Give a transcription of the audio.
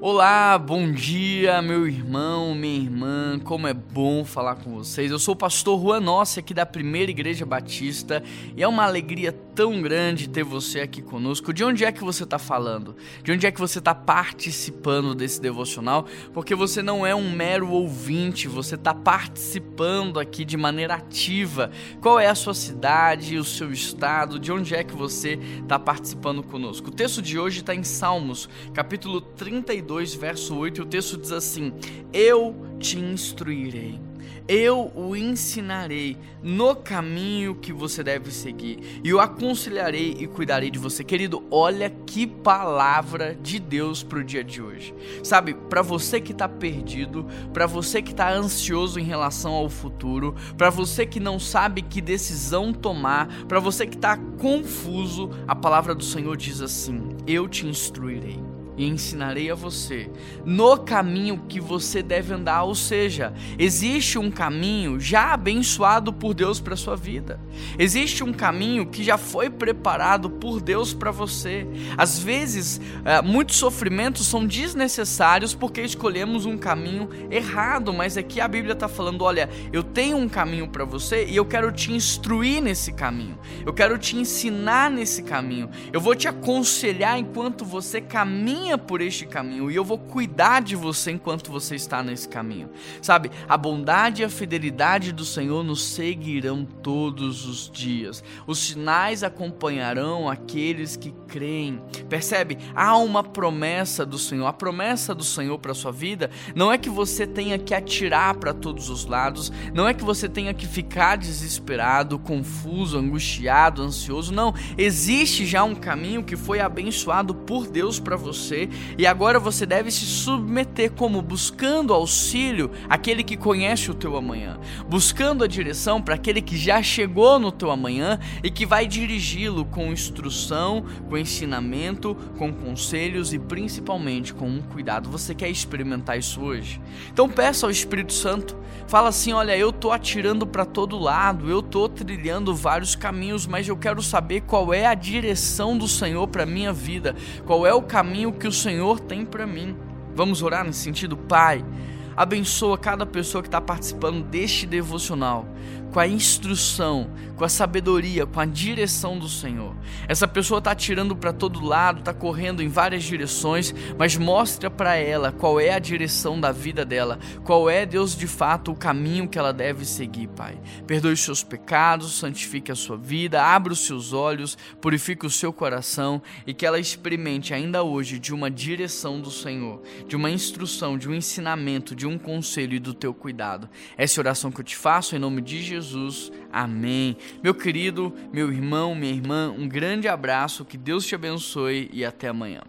Olá, bom dia, meu irmão, minha irmã, como é bom falar com vocês. Eu sou o pastor Juan Nossi, aqui da Primeira Igreja Batista, e é uma alegria tão grande ter você aqui conosco. De onde é que você está falando? De onde é que você está participando desse devocional? Porque você não é um mero ouvinte, você está participando aqui de maneira ativa. Qual é a sua cidade, o seu estado? De onde é que você está participando conosco? O texto de hoje está em Salmos, capítulo 32 2, verso 8, e o texto diz assim: Eu te instruirei. Eu o ensinarei no caminho que você deve seguir, e o aconselharei e cuidarei de você. Querido, olha que palavra de Deus para o dia de hoje. Sabe, para você que está perdido, para você que está ansioso em relação ao futuro, para você que não sabe que decisão tomar, para você que está confuso, a palavra do Senhor diz assim: Eu te instruirei e ensinarei a você no caminho que você deve andar. Ou seja, existe um caminho já abençoado por Deus para sua vida. Existe um caminho que já foi preparado por Deus para você. Às vezes, é, muitos sofrimentos são desnecessários porque escolhemos um caminho errado, mas aqui a Bíblia está falando: olha, eu tenho um caminho para você e eu quero te instruir nesse caminho. Eu quero te ensinar nesse caminho. Eu vou te aconselhar enquanto você caminha caminha por este caminho e eu vou cuidar de você enquanto você está nesse caminho. Sabe, a bondade e a fidelidade do Senhor nos seguirão todos os dias. Os sinais acompanharão aqueles que creem. Percebe? Há uma promessa do Senhor. A promessa do Senhor para sua vida não é que você tenha que atirar para todos os lados, não é que você tenha que ficar desesperado, confuso, angustiado, ansioso. Não, existe já um caminho que foi abençoado por Deus para você você e agora você deve se submeter como buscando auxílio aquele que conhece o teu amanhã, buscando a direção para aquele que já chegou no teu amanhã e que vai dirigi-lo com instrução, com ensinamento, com conselhos e principalmente com um cuidado. Você quer experimentar isso hoje? Então peça ao Espírito Santo, fala assim: "Olha, eu tô atirando para todo lado, eu tô trilhando vários caminhos, mas eu quero saber qual é a direção do Senhor para minha vida, qual é o caminho que o Senhor tem para mim. Vamos orar nesse sentido, Pai. Abençoa cada pessoa que está participando deste devocional com a instrução, com a sabedoria, com a direção do Senhor. Essa pessoa está tirando para todo lado, está correndo em várias direções, mas mostra para ela qual é a direção da vida dela, qual é, Deus, de fato, o caminho que ela deve seguir, Pai. Perdoe os seus pecados, santifique a sua vida, abra os seus olhos, purifique o seu coração e que ela experimente ainda hoje de uma direção do Senhor, de uma instrução, de um ensinamento, de um conselho e do teu cuidado. Essa é oração que eu te faço em nome de Jesus Jesus. Amém. Meu querido, meu irmão, minha irmã, um grande abraço, que Deus te abençoe e até amanhã.